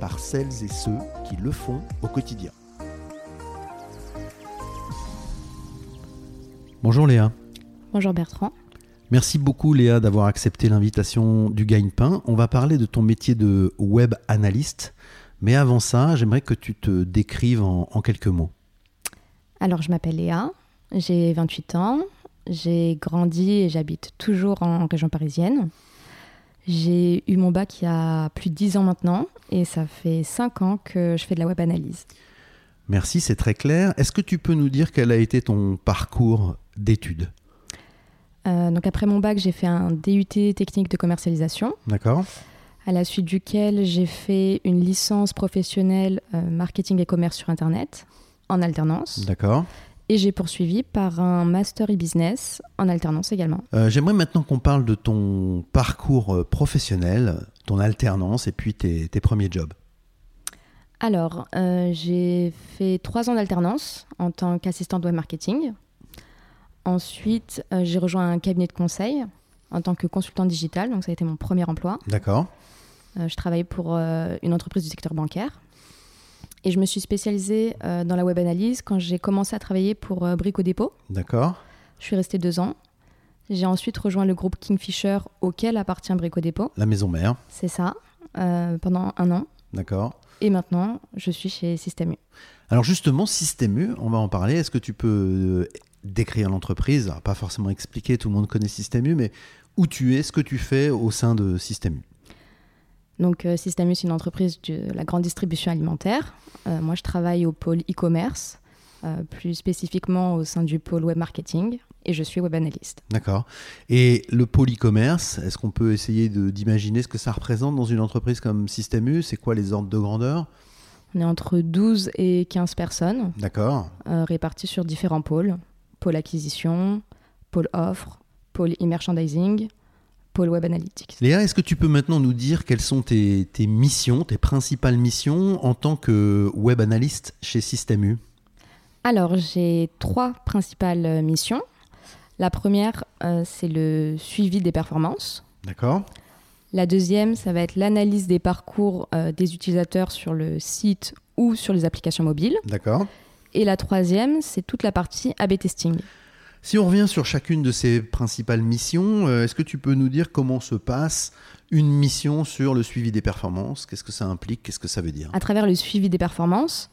par celles et ceux qui le font au quotidien. Bonjour Léa. Bonjour Bertrand. Merci beaucoup Léa d'avoir accepté l'invitation du Gagne-Pain. On va parler de ton métier de web analyste. Mais avant ça, j'aimerais que tu te décrives en, en quelques mots. Alors, je m'appelle Léa, j'ai 28 ans, j'ai grandi et j'habite toujours en région parisienne. J'ai eu mon bac il y a plus de 10 ans maintenant et ça fait 5 ans que je fais de la web analyse. Merci, c'est très clair. Est-ce que tu peux nous dire quel a été ton parcours d'études? Euh, donc après mon bac, j'ai fait un DUT technique de commercialisation, D'accord à la suite duquel j'ai fait une licence professionnelle euh, marketing et commerce sur Internet en alternance. D'accord. Et j'ai poursuivi par un master e-business en alternance également. Euh, J'aimerais maintenant qu'on parle de ton parcours euh, professionnel, ton alternance et puis tes, tes premiers jobs. Alors, euh, j'ai fait trois ans d'alternance en tant qu'assistante web marketing. Ensuite, euh, j'ai rejoint un cabinet de conseil en tant que consultant digital, donc ça a été mon premier emploi. D'accord je travaillais pour une entreprise du secteur bancaire. Et je me suis spécialisée euh, dans la web analyse quand j'ai commencé à travailler pour euh, Brico Dépôt. D'accord. Je suis restée deux ans. J'ai ensuite rejoint le groupe Kingfisher auquel appartient Brico Dépôt. La maison mère. C'est ça, euh, pendant un an. D'accord. Et maintenant, je suis chez Système U. Alors justement, Système U, on va en parler. Est-ce que tu peux euh, décrire l'entreprise? Pas forcément expliquer, tout le monde connaît Système U, mais où tu es, ce que tu fais au sein de Système U? Donc, euh, Système U, c'est une entreprise de la grande distribution alimentaire. Euh, moi, je travaille au pôle e-commerce, euh, plus spécifiquement au sein du pôle web marketing, et je suis web analyste. D'accord. Et le pôle e-commerce, est-ce qu'on peut essayer d'imaginer ce que ça représente dans une entreprise comme Système U C'est quoi les ordres de grandeur? On est entre 12 et 15 personnes, D'accord. euh, réparties sur différents pôles. Pôle acquisition, pôle offre, pôle e-merchandising, pôle web analytics. Léa, est-ce que tu peux maintenant nous dire quelles sont tes, tes missions, tes principales missions en tant que web analyste chez Système U? Alors, j'ai trois principales euh, missions. La première, euh, c'est le suivi des performances. D'accord. La deuxième, ça va être l'analyse des parcours euh, des utilisateurs sur le site ou sur les applications mobiles. D'accord. Et la troisième, c'est toute la partie A-B testing. Si on revient sur chacune de ces principales missions, euh, est-ce que tu peux nous dire comment se passe une mission sur le suivi des performances? Qu'est-ce que ça implique? Qu'est-ce que ça veut dire? À travers le suivi des performances,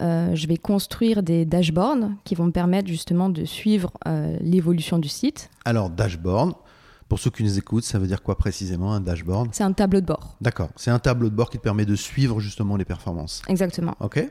euh, je vais construire des dashboards qui vont me permettre justement de suivre euh, l'évolution du site. Alors, dashboard, pour ceux qui nous écoutent, ça veut dire quoi précisément un dashboard? C'est un tableau de bord, D'accord, c'est un tableau de bord qui te permet de suivre justement les performances. exactement. Ok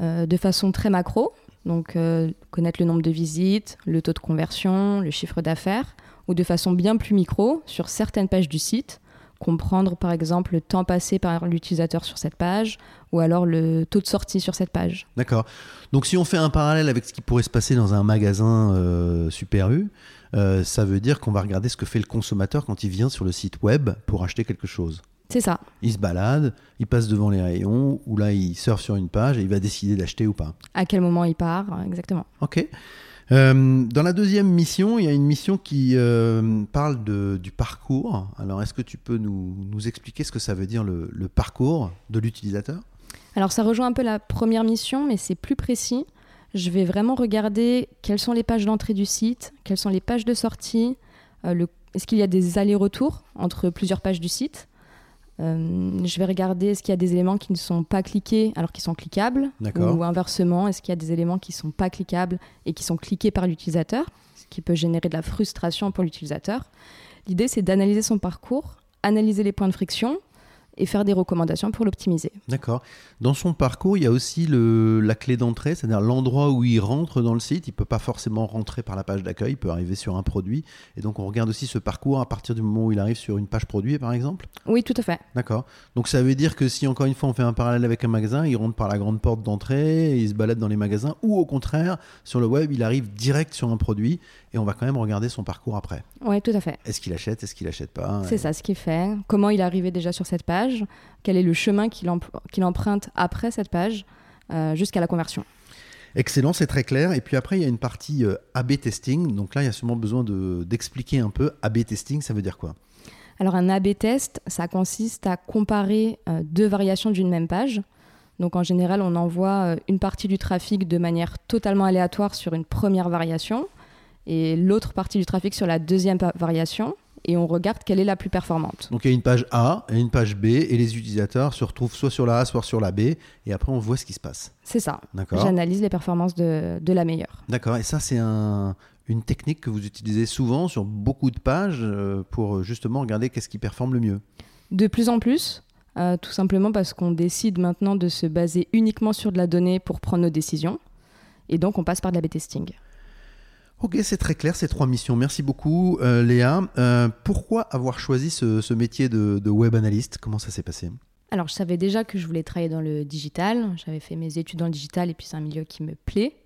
Euh, de façon très macro, donc euh, connaître le nombre de visites, le taux de conversion, le chiffre d'affaires, ou de façon bien plus micro, sur certaines pages du site, comprendre par exemple le temps passé par l'utilisateur sur cette page, ou alors le taux de sortie sur cette page. D'accord. Donc si on fait un parallèle avec ce qui pourrait se passer dans un magasin euh, Super U, euh, ça veut dire qu'on va regarder ce que fait le consommateur quand il vient sur le site web pour acheter quelque chose. C'est ça, Il se balade, il passe devant les rayons, ou là il surfe sur une page et il va décider d'acheter ou pas. à quel moment il part, euh, exactement. Ok. Euh, dans la deuxième mission, il y a une mission qui euh, parle de, du parcours. Alors est-ce que tu peux nous, nous expliquer ce que ça veut dire le, le parcours de l'utilisateur? Alors ça rejoint un peu la première mission, mais c'est plus précis. Je vais vraiment regarder quelles sont les pages d'entrée du site, quelles sont les pages de sortie, euh, est-ce qu'il y a des allers-retours entre plusieurs pages du site. Euh, je vais regarder est-ce qu'il y a des éléments qui ne sont pas cliqués alors qu'ils sont cliquables, ou inversement, est-ce qu'il y a des éléments qui ne sont pas cliquables et qui sont cliqués par l'utilisateur, ce qui peut générer de la frustration pour l'utilisateur. L'idée, c'est d'analyser son parcours, analyser les points de friction et faire des recommandations pour l'optimiser. D'accord. Dans son parcours, il y a aussi le, la clé d'entrée, c'est-à-dire l'endroit où il rentre dans le site. Il ne peut pas forcément rentrer par la page d'accueil, il peut arriver sur un produit. Et donc on regarde aussi ce parcours à partir du moment où il arrive sur une page produit, par exemple Oui, tout à fait. D'accord. Donc ça veut dire que si encore une fois on fait un parallèle avec un magasin, il rentre par la grande porte d'entrée, il se balade dans les magasins, ou au contraire, sur le web, il arrive direct sur un produit et on va quand même regarder son parcours après. Oui, tout à fait. Est-ce qu'il achète, est-ce qu'il achète pas C'est ça ce qu'il fait. Comment il est arrivé déjà sur cette page Quel est le chemin qu'il emprunte après cette page euh, jusqu'à la conversion Excellent, c'est très clair. Et puis après, il y a une partie euh, A-B testing. Donc là, il y a sûrement besoin d'expliquer un peu A-B testing, ça veut dire quoi? Alors un A-B test, ça consiste à comparer euh, deux variations d'une même page. Donc en général, on envoie une partie du trafic de manière totalement aléatoire sur une première variation et l'autre partie du trafic sur la deuxième variation et on regarde quelle est la plus performante. Donc il y a une page A et une page B et les utilisateurs se retrouvent soit sur la A, soit sur la B et après on voit ce qui se passe. C'est ça. J'analyse les performances de, de la meilleure. D'accord. Et ça c'est un, une technique que vous utilisez souvent sur beaucoup de pages euh, pour justement regarder qu'est-ce qui performe le mieux. De plus en plus. Euh, tout simplement parce qu'on décide maintenant de se baser uniquement sur de la donnée pour prendre nos décisions. Et donc on passe par de la B-testing. Ok, c'est très clair ces trois missions. Merci beaucoup, euh, Léa. Euh, pourquoi avoir choisi ce, métier de, web analyste? Comment ça s'est passé? Alors, je savais déjà que je voulais travailler dans le digital. J'avais fait mes études dans le digital et puis c'est un milieu qui me plaît.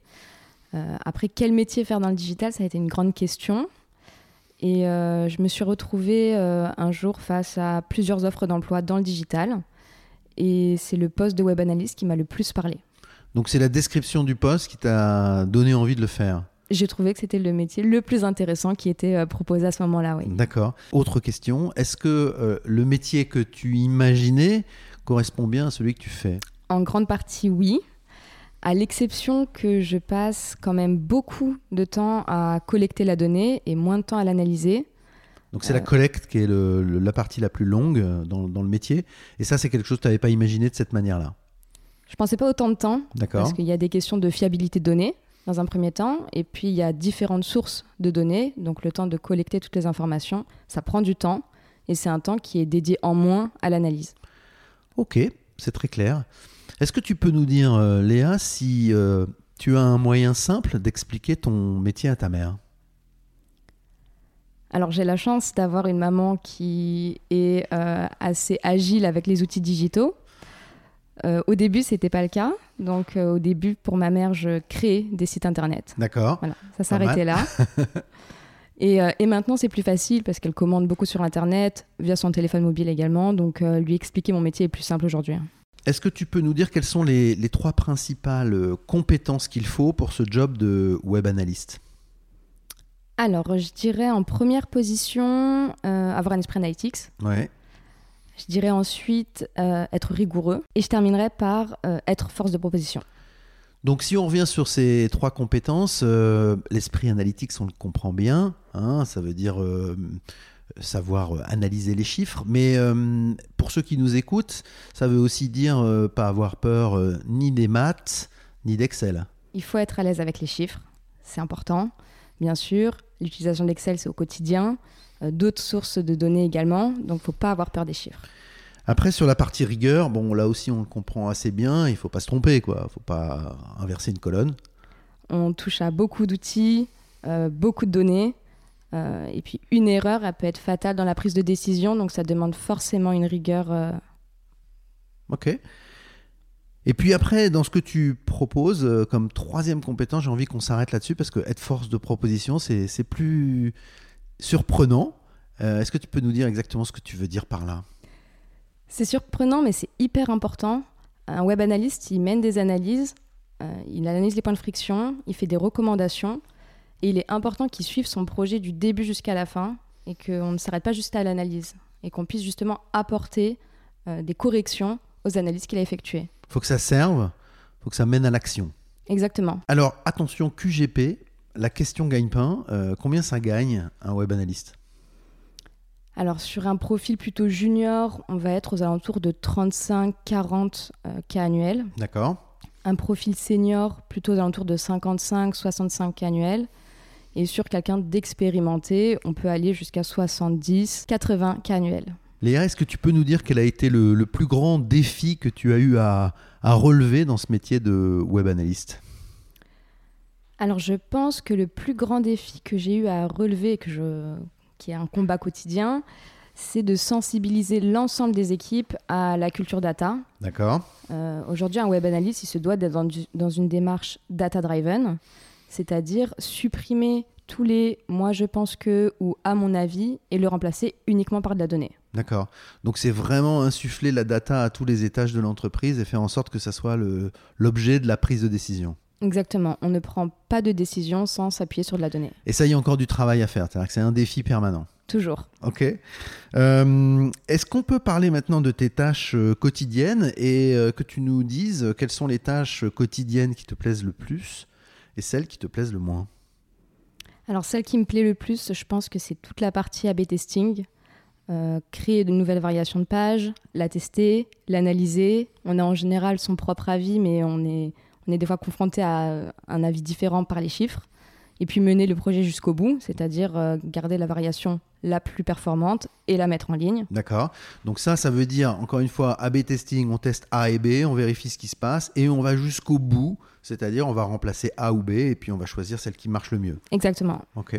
Euh, après, quel métier faire dans le digital? Ça a été une grande question. Et je me suis retrouvée un jour face à plusieurs offres d'emploi dans le digital. Et c'est le poste de web analyste qui m'a le plus parlé. Donc, c'est la description du poste qui t'a donné envie de le faire? J'ai trouvé que c'était le métier le plus intéressant qui était euh, proposé à ce moment-là. Oui. D'accord. Autre question, est-ce que euh, le métier que tu imaginais correspond bien à celui que tu fais? En grande partie, oui. À l'exception que je passe quand même beaucoup de temps à collecter la donnée et moins de temps à l'analyser. Donc c'est la euh. collecte qui est la partie la plus longue dans, dans le métier. Et ça, c'est quelque chose que tu n'avais pas imaginé de cette manière-là? Je pensais pas autant de temps. D'accord. Parce qu'il y a des questions de fiabilité de données dans un premier temps. Et puis, il y a différentes sources de données. Donc, le temps de collecter toutes les informations, ça prend du temps. Et c'est un temps qui est dédié en moins à l'analyse. Ok, c'est très clair. Est-ce que tu peux nous dire, euh, Léa, si euh, tu as un moyen simple d'expliquer ton métier à ta mère? Alors j'ai la chance d'avoir une maman qui est euh, assez agile avec les outils digitaux. Euh, au début, c'était pas le cas. Donc, euh, au début, pour ma mère, je créais des sites internet. D'accord. Voilà, ça s'arrêtait là. et, euh, et, maintenant, c'est plus facile parce qu'elle commande beaucoup sur internet, via son téléphone mobile également. Donc, lui expliquer mon métier est plus simple aujourd'hui. Est-ce que tu peux nous dire quelles sont les, les trois principales compétences qu'il faut pour ce job de web analyste Alors, je dirais en première position, avoir un esprit analytics. Ouais. Je dirais ensuite euh, être rigoureux. Et je terminerai par euh, être force de proposition. Donc si on revient sur ces trois compétences, euh, l'esprit analytique, on le comprend bien. Hein, ça veut dire savoir analyser les chiffres. Mais pour ceux qui nous écoutent, ça veut aussi dire pas avoir peur ni des maths, ni d'Excel. Il faut être à l'aise avec les chiffres. C'est important, bien sûr. L'utilisation d'Excel, c'est au quotidien. Euh, d'autres sources de données également. Donc, il ne faut pas avoir peur des chiffres. Après, sur la partie rigueur, bon, là aussi, on le comprend assez bien. Il ne faut pas se tromper, quoi. Il ne faut pas inverser une colonne. On touche à beaucoup d'outils, euh, beaucoup de données. Euh, et puis, une erreur, elle peut être fatale dans la prise de décision. Donc, ça demande forcément une rigueur. Ok. Et puis après, dans ce que tu proposes comme troisième compétence, j'ai envie qu'on s'arrête là-dessus parce que être force de proposition, c'est plus surprenant. Euh, est-ce que tu peux nous dire exactement ce que tu veux dire par là? C'est surprenant, mais c'est hyper important. Un web analyste, il mène des analyses, euh, il analyse les points de friction, il fait des recommandations, et il est important qu'il suive son projet du début jusqu'à la fin, et qu'on ne s'arrête pas juste à l'analyse, et qu'on puisse justement apporter euh, des corrections aux analyses qu'il a effectuées. Il faut que ça serve, il faut que ça mène à l'action. Exactement. Alors attention, QGP, la question gagne-pain, euh, combien ça gagne un web analyste alors sur un profil plutôt junior, on va être aux alentours de 35-40 euh, cas annuels. D'accord. Un profil senior plutôt aux alentours de 55-65 cas annuels. Et sur quelqu'un d'expérimenté, on peut aller jusqu'à 70-80 cas annuels. Léa, est-ce que tu peux nous dire quel a été le, plus grand défi que tu as eu à, relever dans ce métier de web analyste Alors je pense que le plus grand défi que j'ai eu à relever, que je, qui est un combat quotidien, c'est de sensibiliser l'ensemble des équipes à la culture data. D'accord. Euh, aujourd'hui, un web analyst, il se doit d'être dans, une démarche data-driven, c'est-à-dire supprimer tous les moi je pense que ou à mon avis et le remplacer uniquement par de la donnée. D'accord. Donc c'est vraiment insuffler la data à tous les étages de l'entreprise et faire en sorte que ça soit l'objet de la prise de décision. Exactement. On ne prend pas de décision sans s'appuyer sur de la donnée. Et ça, il y a encore du travail à faire. C'est-à-dire que c'est un défi permanent. Toujours. Ok. Euh, est-ce qu'on peut parler maintenant de tes tâches euh, quotidiennes et euh, que tu nous dises quelles sont les tâches quotidiennes qui te plaisent le plus et celles qui te plaisent le moins? Alors, celle qui me plaît le plus, je pense que c'est toute la partie A-B testing. créer de nouvelles variations de pages, la tester, l'analyser. On a en général son propre avis, mais on est, on est des fois confronté à un avis différent par les chiffres. Et puis mener le projet jusqu'au bout, c'est-à-dire garder la variation la plus performante et la mettre en ligne. D'accord. Donc ça, ça veut dire, encore une fois, A-B testing, on teste A et B, on vérifie ce qui se passe et on va jusqu'au bout, c'est-à-dire on va remplacer A ou B et puis on va choisir celle qui marche le mieux. Exactement. Ok.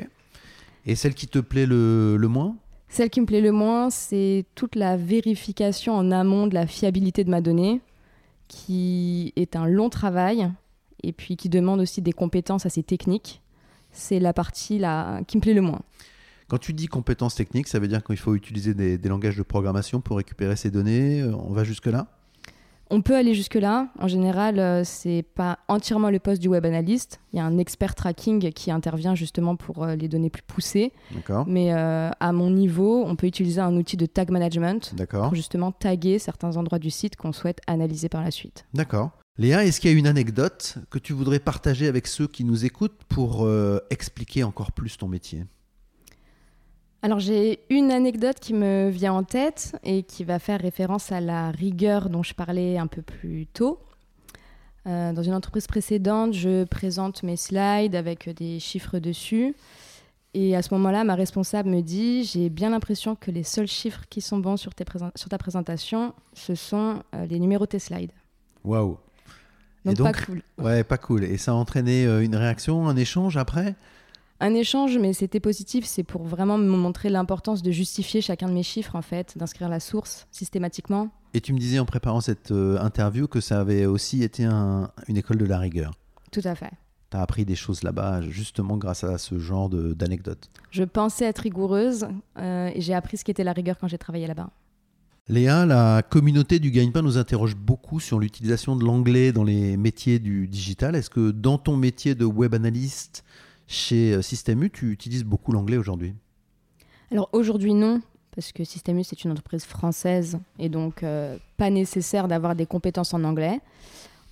Et celle qui te plaît le, le moins? Celle qui me plaît le moins, c'est toute la vérification en amont de la fiabilité de ma donnée, qui est un long travail et puis qui demande aussi des compétences assez techniques. C'est la partie là, qui me plaît le moins. Quand tu dis compétences techniques, ça veut dire qu'il faut utiliser des, langages de programmation pour récupérer ces données. Euh, on va jusque-là? On peut aller jusque-là. En général, euh, c'est pas entièrement le poste du web analyst. Il y a un expert tracking qui intervient justement pour euh, les données plus poussées. Mais à mon niveau, on peut utiliser un outil de tag management pour justement taguer certains endroits du site qu'on souhaite analyser par la suite. D'accord. Léa, est-ce qu'il y a une anecdote que tu voudrais partager avec ceux qui nous écoutent pour expliquer encore plus ton métier? Alors j'ai une anecdote qui me vient en tête et qui va faire référence à la rigueur dont je parlais un peu plus tôt. Euh, dans une entreprise précédente, je présente mes slides avec des chiffres dessus. Et à ce moment-là, ma responsable me dit J'ai bien l'impression que les seuls chiffres qui sont bons sur, sur ta présentation, ce sont euh, les numéros de tes slides. Waouh donc, pas cool. Ouais, pas cool. Et ça a entraîné euh, une réaction, un échange après? Un échange, mais c'était positif. C'est pour vraiment me montrer l'importance de justifier chacun de mes chiffres, en fait, d'inscrire la source systématiquement. Et tu me disais en préparant cette euh, interview que ça avait aussi été une école de la rigueur. Tout à fait. Tu as appris des choses là-bas, justement grâce à ce genre d'anecdotes. Je pensais être rigoureuse euh, et j'ai appris ce qu'était la rigueur quand j'ai travaillé là-bas. Léa, la communauté du gagne-pain nous interroge beaucoup sur l'utilisation de l'anglais dans les métiers du digital. Est-ce que dans ton métier de web analyste, chez euh, Système U, tu utilises beaucoup l'anglais aujourd'hui? Alors aujourd'hui non, parce que Système U c'est une entreprise française et donc euh, pas nécessaire d'avoir des compétences en anglais.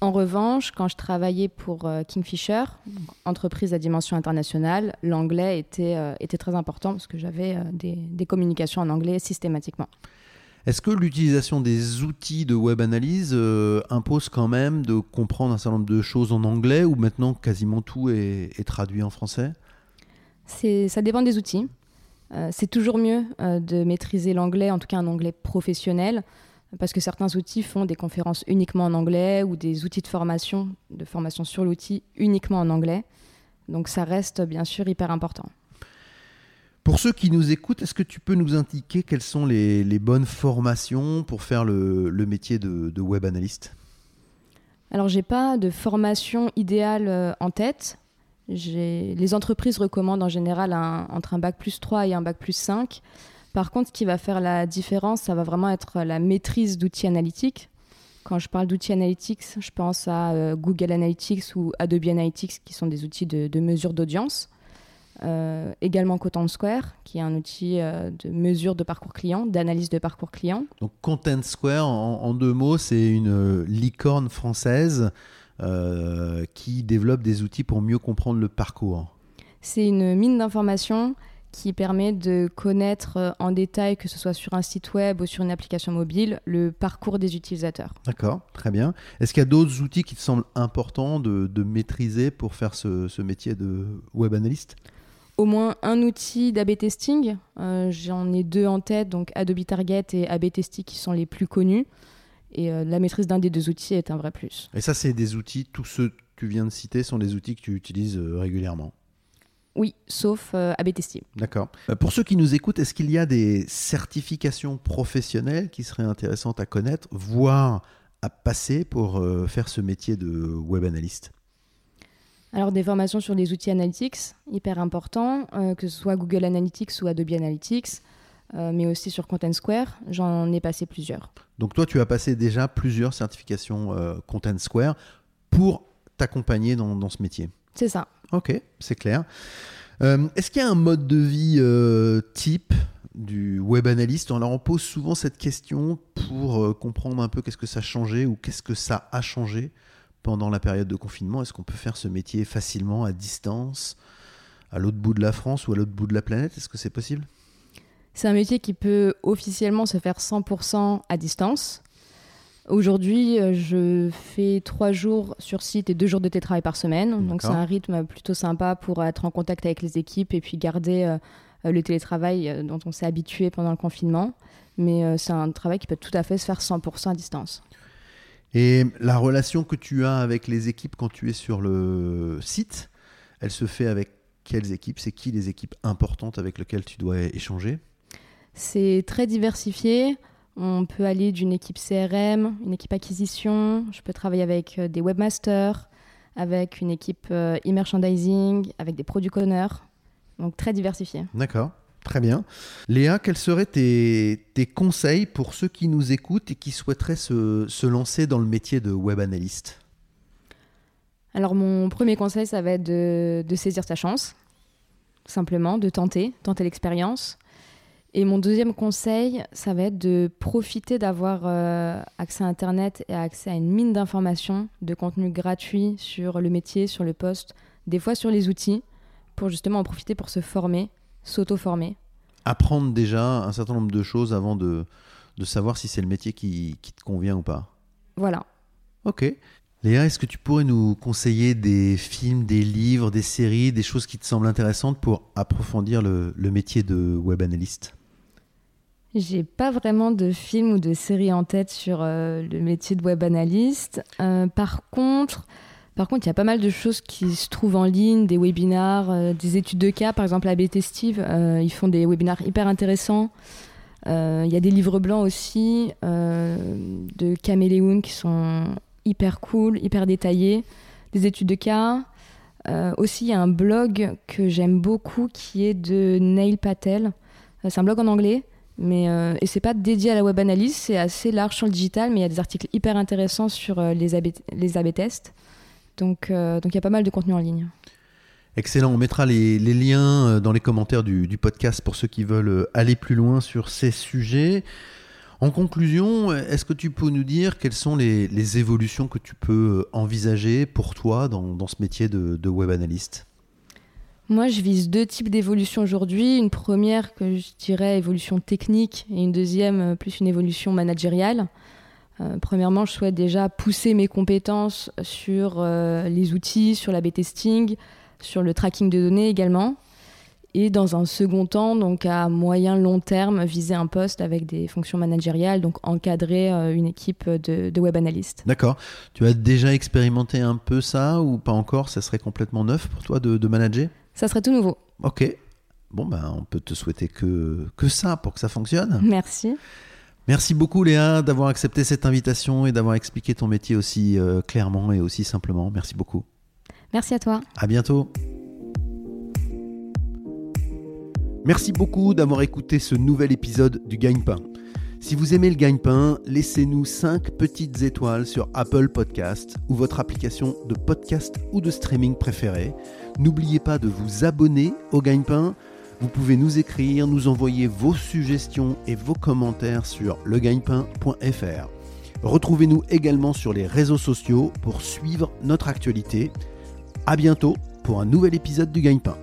En revanche, quand je travaillais pour euh, Kingfisher, entreprise à dimension internationale, l'anglais était, était très important parce que j'avais des communications en anglais systématiquement. Est-ce que l'utilisation des outils de web analyse euh, impose quand même de comprendre un certain nombre de choses en anglais ou maintenant quasiment tout est, traduit en français? Ça dépend des outils. Euh, c'est toujours mieux euh, de maîtriser l'anglais, en tout cas un anglais professionnel, parce que certains outils font des conférences uniquement en anglais ou des outils de formation, de formation sur l'outil uniquement en anglais. Donc ça reste bien sûr hyper important. Pour ceux qui nous écoutent, est-ce que tu peux nous indiquer quelles sont les, bonnes formations pour faire le, métier de, web analyste? Alors, j'ai pas de formation idéale euh, en tête. Les entreprises recommandent en général entre un bac plus 3 et un bac plus 5. Par contre, ce qui va faire la différence, ça va vraiment être la maîtrise d'outils analytiques. Quand je parle d'outils analytics, je pense à euh, Google Analytics ou Adobe Analytics, qui sont des outils de mesure d'audience. Euh, également Content Square, qui est un outil euh, de mesure de parcours client, d'analyse de parcours client. Donc Content Square, en, deux mots, c'est une euh, licorne française qui développe des outils pour mieux comprendre le parcours. C'est une mine d'informations qui permet de connaître en détail, que ce soit sur un site web ou sur une application mobile, le parcours des utilisateurs. D'accord, très bien. Est-ce qu'il y a d'autres outils qui te semblent importants de, maîtriser pour faire ce, ce métier de web analyste? Au moins un outil d'AB testing. Euh, J'en ai deux en tête, donc Adobe Target et AB Testing qui sont les plus connus. Et euh, la maîtrise d'un des deux outils est un vrai plus. Et ça, c'est des outils, tous ceux que tu viens de citer sont des outils que tu utilises euh, régulièrement Oui, sauf AB Testing. D'accord. Pour ceux qui nous écoutent, est-ce qu'il y a des certifications professionnelles qui seraient intéressantes à connaître, voire à passer pour faire ce métier de web analyste? Alors des formations sur les outils analytics, hyper important, euh, que ce soit Google Analytics ou Adobe Analytics, euh, mais aussi sur Content Square. J'en ai passé plusieurs. Donc toi, tu as passé déjà plusieurs certifications euh, Content Square pour t'accompagner dans, dans ce métier. C'est ça. Ok, c'est clair. Est-ce qu'il y a un mode de vie type du web analyste? Alors on pose souvent cette question pour euh, comprendre un peu qu'est-ce que ça a changé ou qu'est-ce que ça a changé pendant la période de confinement. Est-ce qu'on peut faire ce métier facilement à distance, à l'autre bout de la France ou à l'autre bout de la planète? Est-ce que c'est possible? C'est un métier qui peut officiellement se faire 100% à distance. Aujourd'hui, euh, je fais trois jours sur site et deux jours de télétravail par semaine. Donc c'est un rythme plutôt sympa pour être en contact avec les équipes et puis garder euh, le télétravail euh, dont on s'est habitué pendant le confinement. Mais euh, c'est un travail qui peut tout à fait se faire 100% à distance. Et la relation que tu as avec les équipes quand tu es sur le site, elle se fait avec quelles équipes? C'est qui les équipes importantes avec lesquelles tu dois échanger? C'est très diversifié. On peut aller d'une équipe CRM, une équipe acquisition. Je peux travailler avec euh, des webmasters, avec une équipe euh, e-merchandising, avec des product owners. Donc très diversifié. D'accord, très bien. Léa, quels seraient tes, conseils pour ceux qui nous écoutent et qui souhaiteraient se, lancer dans le métier de web analyste? Alors mon premier conseil, ça va être de, de saisir sa chance, simplement, de tenter, tenter l'expérience. Et mon deuxième conseil, ça va être de profiter d'avoir euh, accès à Internet et accès à une mine d'informations, de contenu gratuit sur le métier, sur le poste, des fois sur les outils, pour justement en profiter pour se former, s'auto-former. Apprendre déjà un certain nombre de choses avant de, de savoir si c'est le métier qui, qui te convient ou pas. Voilà. Ok. Léa, est-ce que tu pourrais nous conseiller des films, des livres, des séries, des choses qui te semblent intéressantes pour approfondir le, le métier de web analyste? J'ai pas vraiment de film ou de série en tête sur euh, le métier de web analyste. Euh, par contre, par contre, il y a pas mal de choses qui se trouvent en ligne, des webinars, euh, des études de cas. Par exemple, ABT Steve, euh, ils font des webinars hyper intéressants. Euh, Il y a des livres blancs aussi de Caméléon qui sont hyper cool, hyper détaillés. Des études de cas. Aussi, il y a un blog que j'aime beaucoup qui est de Neil Patel. C'est un blog en anglais. Mais, euh, et c'est pas dédié à la web analyse, c'est assez large sur le digital, mais il y a des articles hyper intéressants sur les, AB, les AB tests. Donc euh, donc il y a pas mal de contenu en ligne. Excellent, on mettra les, les liens euh, dans les commentaires du, du podcast pour ceux qui veulent euh, aller plus loin sur ces sujets. En conclusion, est-ce que tu peux nous dire quelles sont les, les évolutions que tu peux envisager pour toi dans, dans ce métier de, de web analyste? Moi, je vise deux types d'évolutions aujourd'hui. Une première que je dirais évolution technique et une deuxième plus une évolution managériale. Euh, premièrement, je souhaite déjà pousser mes compétences sur euh, les outils, sur l'AB testing, sur le tracking de données également. Et dans un second temps, donc à moyen long terme, viser un poste avec des fonctions managériales, donc encadrer euh, une équipe de, de web analystes. D'accord. Tu as déjà expérimenté un peu ça ou pas encore? Ça serait complètement neuf pour toi de, de manager? Ça serait tout nouveau. Ok. Bon, ben, on peut te souhaiter que, que ça pour que ça fonctionne. Merci. Merci beaucoup Léa d'avoir accepté cette invitation et d'avoir expliqué ton métier aussi euh, clairement et aussi simplement. Merci beaucoup. Merci à toi. À bientôt. Merci beaucoup d'avoir écouté ce nouvel épisode du Gagne-Pain. Si vous aimez le Gagne-Pain, laissez-nous 5 petites étoiles sur Apple Podcast ou votre application de podcast ou de streaming préférée. N'oubliez pas de vous abonner au Gagne-Pain. Vous pouvez nous écrire, nous envoyer vos suggestions et vos commentaires sur legagnepain.fr. Retrouvez-nous également sur les réseaux sociaux pour suivre notre actualité. À bientôt pour un nouvel épisode du Gagne-Pain.